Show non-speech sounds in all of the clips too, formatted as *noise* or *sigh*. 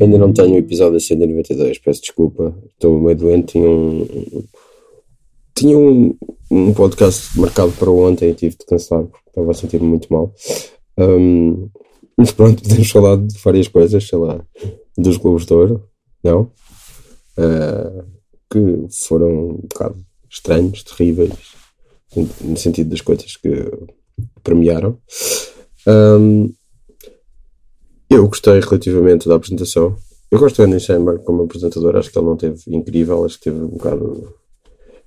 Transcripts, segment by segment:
Ainda não tenho o episódio da 192, peço desculpa. Estou meio doente. Tinha um, tinha um, um podcast marcado para ontem e tive de cancelar porque estava a sentir-me muito mal. Um, mas pronto, *laughs* podemos falar de várias coisas, sei lá, dos Globos de Ouro, não? Uh, que foram um bocado estranhos, terríveis, no sentido das coisas que premiaram. Um, eu gostei relativamente da apresentação. Eu gosto do Andy Samberg como apresentador, acho que ele não teve incrível, acho que teve um bocado.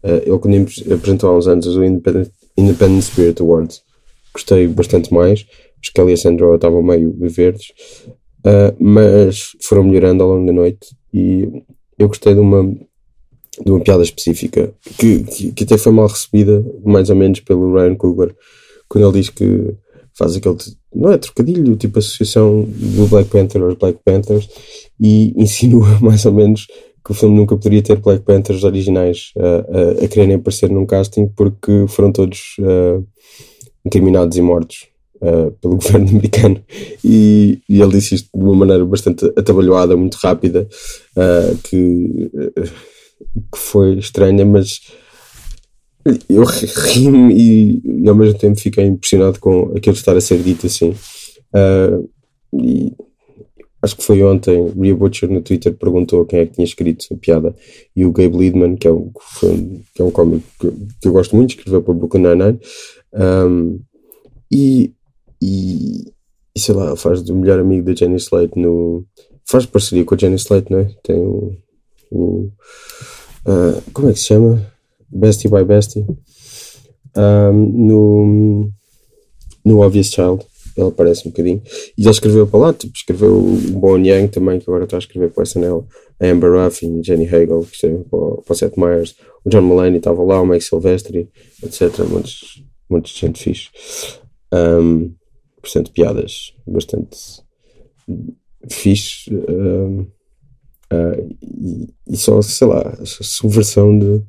Uh, ele, quando apresentou há uns anos o Independent, Independent Spirit Awards, gostei bastante mais. Acho que ele e a Sandra estavam meio verdes, uh, mas foram melhorando ao longo da noite. E eu gostei de uma, de uma piada específica que, que, que até foi mal recebida, mais ou menos, pelo Ryan Coogler, quando ele diz que faz aquele, não é trocadilho, tipo associação do Black Panther aos Black Panthers e *laughs* insinua mais ou menos que o filme nunca poderia ter Black Panthers originais uh, uh, a quererem aparecer num casting porque foram todos uh, incriminados e mortos pelo *laughs* governo americano e, e, ele disse isto de uma maneira bastante atabalhoada, muito rápida que, que foi estranha, mas eu ri-me e, e, ao mesmo tempo fiquei impressionado com aquilo estar a ser dito assim. Uh, e acho que foi ontem, Rhea Butcher no Twitter perguntou quem é que tinha escrito a piada e o Gabe Liedman, que é um, que é um cómico que, eu gosto muito, escreveu para Brooklyn Nine-Nine. Um, e, e, e, sei lá, faz do melhor amigo da Jenny Slate no. Faz parceria com a Jenny Slate, não é? Tem o. o uh, como é que se chama? Bestie by Bestie, um, no, no Obvious Child. Ele aparece um bocadinho. E ele escreveu para lá, tipo, escreveu o Bon Yang também, que agora está a escrever para o SNL, a Amber Ruffin, Jenny Hagel, que escreveu para, para o Seth Meyers, o John Mulaney estava lá, o Mike Silvestri, etc. Muitos, muitos gente fixe. Um, portanto, piadas bastante fixe. Um, uh, e, e, só, sei lá, a subversão de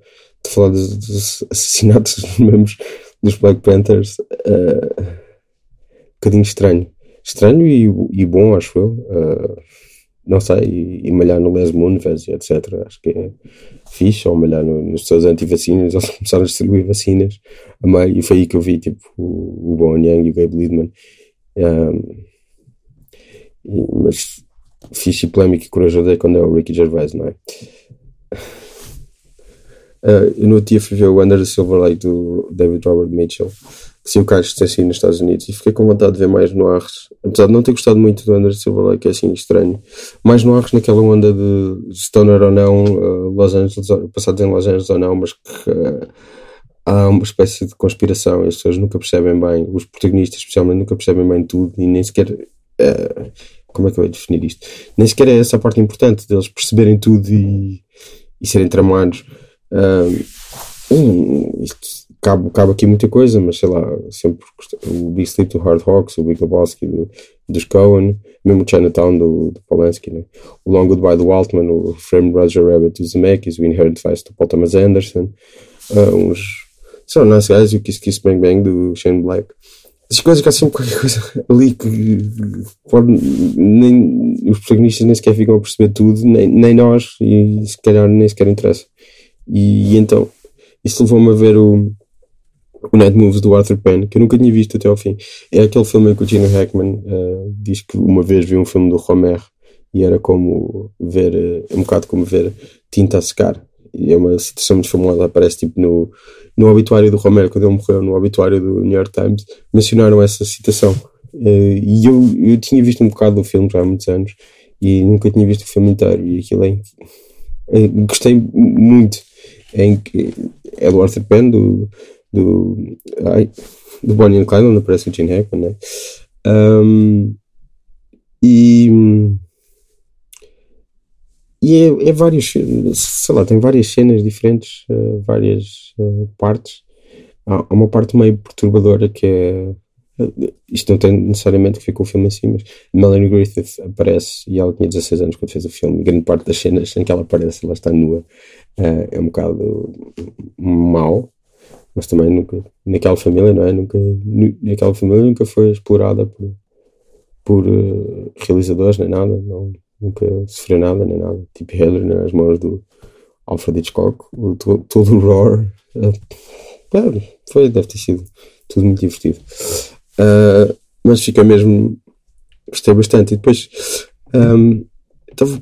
de falar dos, dos assassinatos *laughs* dos dos Black Panthers, uh, um bocadinho estranho. Estranho e, e bom, acho eu. Uh, não sei, e, e, malhar no Les Moonves, etc. Acho que é fixe, ou malhar no, nos seus anti-vacinas, *laughs* eles começaram a distribuir vacinas a e foi aí que eu vi tipo, o, o Bon Yang e o Gabe Liedman. Um, mas fixe polémico e corajoso é quando é o Ricky Gervais, não é? Uh, eu no dia fui ver o Under the Silver Lake do David Robert Mitchell, que se o tem sido nos Estados Unidos, e fiquei com vontade de ver mais noirs, apesar de não ter gostado muito do Under the Silver Lake, é assim estranho. Mais noirs naquela onda de Stoner ou não, uh, Los Angeles, passados em Los Angeles ou não, mas que uh, há uma espécie de conspiração as pessoas nunca percebem bem, os protagonistas especialmente nunca percebem bem tudo e nem sequer. Uh, como é que eu ia definir isto? Nem sequer é essa a parte importante deles perceberem tudo e, e serem tramados. Um, isto cabe, cabe aqui muita coisa, mas sei lá, sempre o Big Sleep do Hard Hawks, o Big Lebowski do, dos Cohen, mesmo o Chinatown do, do Polanski, né? o Long Goodbye do Altman, o Frame Roger Rabbit do Zemeckis, o Inherent Vice do Paul Thomas Anderson, uh, uns são Nice Guys e o Kiss Kiss Bang Bang do Shane Black. As coisas que há sempre qualquer coisa ali que pode, nem, os protagonistas nem sequer ficam a perceber tudo, nem, nem nós, e se calhar nem sequer interessa. E, e então, isso levou-me a ver o, o Night Moves do Arthur Penn, que eu nunca tinha visto até ao fim. É aquele filme em que o Gene Hackman uh, diz que uma vez viu um filme do Romer e era como ver, uh, um bocado como ver tinta a secar. E é uma citação muito famosa, aparece tipo no, no obituário do Romero, quando ele morreu, no obituário do New York Times, mencionaram essa citação. Uh, e eu, eu tinha visto um bocado do filme já há muitos anos e nunca tinha visto o filme inteiro. E aquilo é, gostei muito em que é do Arthur Penn, do, do, ai, do Bonnie and Clyde, onde aparece o Gene Hackman, né? Um, e e é, é vários, sei lá, tem várias cenas diferentes, uh, várias uh, partes. Há, uma parte meio perturbadora que é Isto não tem necessariamente que com o filme si, mas Melanie Griffith aparece e ela tinha 16 anos quando fez o filme, e grande parte das cenas em que ela aparece, ela está nua, uh, é um bocado mau, mas também nunca, naquela família, não é? Nunca, naquela família nunca foi explorada por, por uh, realizadores nem nada, não, nunca sofreu nada nem nada. Tipo Heather nas mãos do Alfred Hitchcock, o, todo o Roar. Uh, foi, deve ter sido tudo muito divertido. Uh, mas fica mesmo. Gostei bastante. E depois um, estava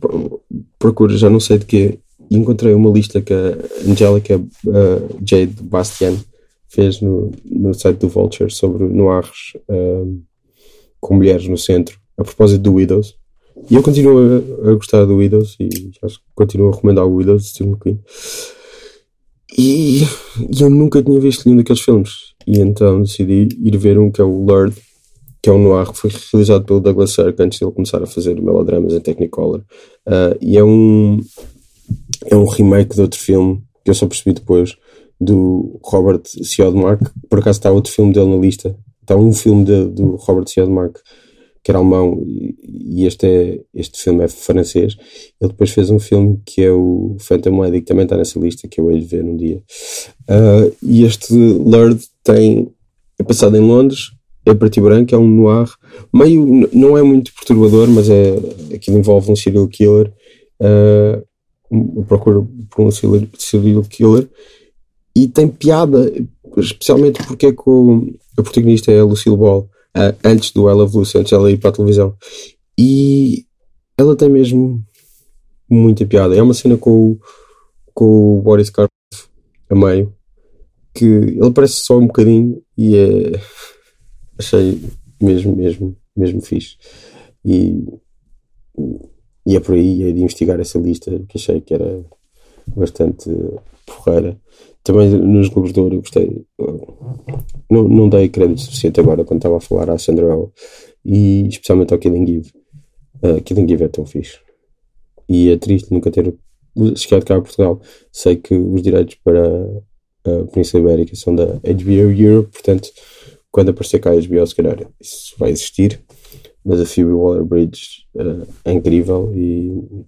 procura, já não sei de quê, e encontrei uma lista que a Angelica uh, Jade Bastian fez no, no site do Vulture sobre noirs um, com mulheres no centro, a propósito do Widows. E eu continuo a, a gostar do Widows e continuo a recomendar o Widows de Steve McQueen. E, e, eu nunca tinha visto nenhum daqueles filmes. E então decidi ir ver um que é o Lord, que é um noir que foi realizado pelo Douglas Sirk antes de ele começar a fazer melodramas em Technicolor. Uh, e é um, é um remake de outro filme que eu só percebi depois do Robert Siodmark. Por acaso está outro filme dele na lista. Está um filme de, do Robert Siodmark que era alemão e este, é, este filme é francês. Ele depois fez um filme que é o Phantom Lady, que também está nessa lista, que eu hei de ver um dia. Uh, e este Lord tem, é passado em Londres, é preto e branco, é um noir, meio, não é muito perturbador, mas é, aquilo envolve um serial killer, uh, procura por um serial killer, e tem piada, especialmente porque é que o, o protagonista é a Lucille Ball uh, antes do I Love antes dela ir para a televisão. E ela tem mesmo muita piada. É uma cena com, com o Boris Karloff a meio, que ele parece só um bocadinho e é. Achei mesmo, mesmo, mesmo fixe. E, e é por aí, é de investigar essa lista que achei que era bastante porreira. Também nos Ouro eu gostei. Não, não dei crédito suficiente agora quando estava a falar à Sandra Oh, e especialmente ao Killing Eve. Uh, Killing Eve é tão fixe. E é triste nunca ter chegado cá a Portugal. Sei que os direitos para a Península Ibérica são da HBO Europe, portanto, quando aparecer cá a HBO, se calhar isso vai existir. Mas a Phoebe Waller-Bridge uh, é incrível e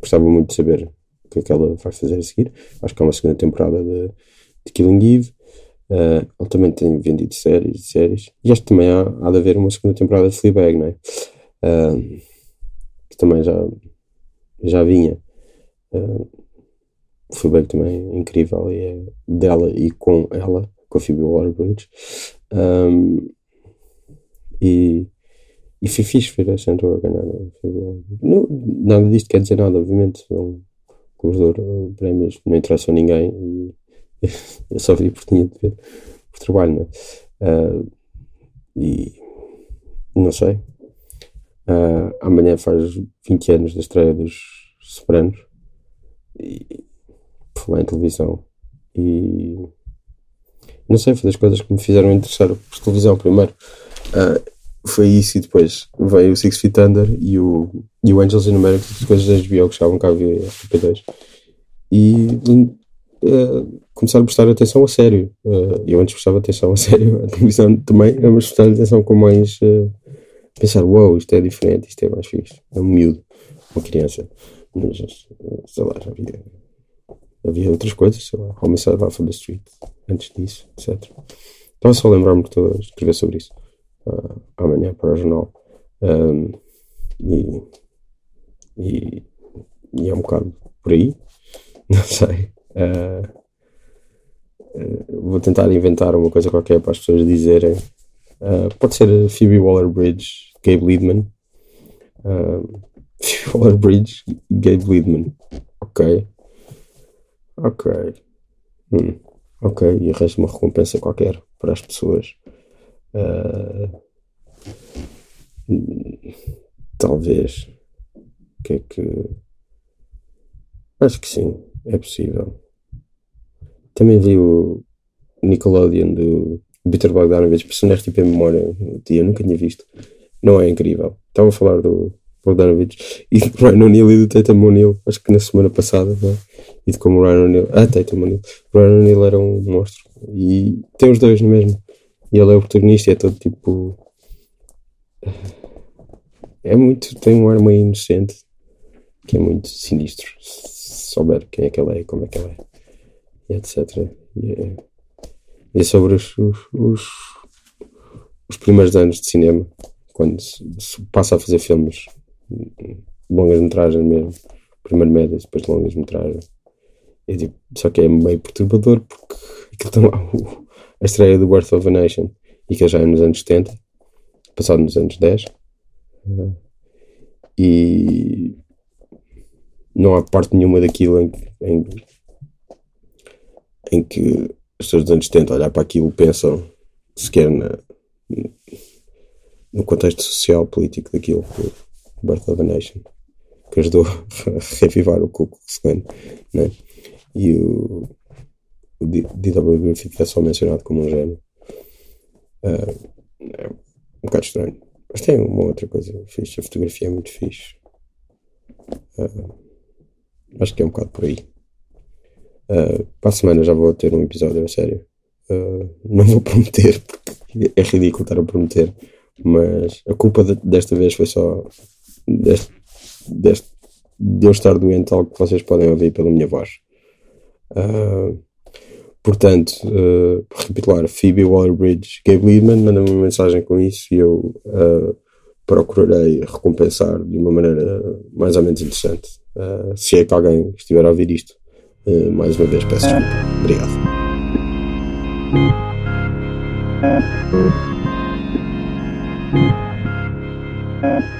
gostava muito de saber que é que ela vai fazer a seguir. Acho que é uma segunda temporada de, de Killing Eve. Uh, ele também tem vendido séries e séries. E acho que também há, há de haver uma segunda temporada de Fleabag, não é? Uh, que também já, já vinha. Uh, Fleabag também é incrível e é dela e com ela, com a Phoebe Waller-Bridge. Um, e, e foi fixe ver a Sandra ganhar. Não, nada disto quer dizer nada, obviamente. São os Douro prémios não interessam a ninguém e *laughs* eu só vi porque tinha de ver por trabalho, né? Uh, e não sei. Uh, amanhã faz 20 anos da estreia dos Sopranos e foi em televisão e não sei, foi das coisas que me fizeram interessar por televisão primeiro. Uh, foi isso e depois veio o Six Feet Under e o, e o Angels in America, as coisas da HBO que estavam cá a ver FP2 e uh, começar a prestar atenção a sério. Uh, eu antes prestava atenção a sério, a televisão também, mas prestar atenção com mais uh, pensar, uau, wow, isto é diferente, isto é mais fixe. É um miúdo, uma criança. Mas sei lá, já havia, havia outras coisas, sei lá, Homicide Off the Street, antes disso, etc. Estava só a lembrar-me que estou a escrever sobre isso uh, amanhã para o jornal. Um, e, e, e, é um bocado por aí. Não sei. Uh, uh, vou tentar inventar uma coisa qualquer para as pessoas dizerem. pode ser Phoebe Waller-Bridge, Gabe Liedman. *laughs* Phoebe Waller-Bridge, Gabe Liedman. Ok. Ok. Hum. Ok, e arranjo uma recompensa qualquer para as pessoas. Uh, talvez. O que é que. Acho que sim, é possível. Também vi o Nickelodeon do Peter Bogdanovich, personagem tipo em memória, dia, nunca tinha visto. Não é incrível. Estava a falar do Bogdanovich e do *laughs* Ryan O'Neill e do Tatum O'Neill, acho que na semana passada, não é? E de como o Ryan O'Neill. Ah, Tatum O'Neill. O Ryan O'Neill era um monstro. E tem os dois no mesmo. E ele é o protagonista e é todo tipo. É muito. Tem um ar meio inocente que é muito sinistro. Se souber quem é que ele é como é que ele é, e etc. E é, e é sobre os, os, os, os, primeiros anos de cinema, quando se, se passa a fazer filmes, longas metragens mesmo, primeiro médio, depois de longas metragens. É tipo, só que é meio perturbador porque aquilo o, a estreia do Birth of a Nation e que já é nos anos 70, passado nos anos 10. Uh, e não há parte nenhuma daquilo em, em, em que as pessoas dos anos 70 olhar para aquilo pensam sequer na, no contexto social, político daquilo, o Birth of a Nation, que ajudou *laughs* a revivar o Ku Klux né? e o, D.W. Griffith é só mencionado como um gênio. Uh, é um bocado estranho. Mas tem uma outra coisa fixe, a fotografia é muito fixe. Uh, acho que é um bocado por aí. Uh, para a semana já vou ter um episódio a sério. Uh, não vou *laughs* prometer, porque é ridículo estar a prometer, mas a culpa de, desta vez foi só deste, deste, de eu estar doente, algo que vocês podem ouvir pela minha voz. Uh, Portanto, uh, recapitular, Phoebe Waller-Bridge, Gabe Liedman mandou-me uma mensagem com isso e eu uh, procurarei recompensar de uma maneira mais ou menos interessante. Uh, se é que alguém estiver a ouvir isto, uh, mais uma vez peço desculpa. Obrigado. Uh.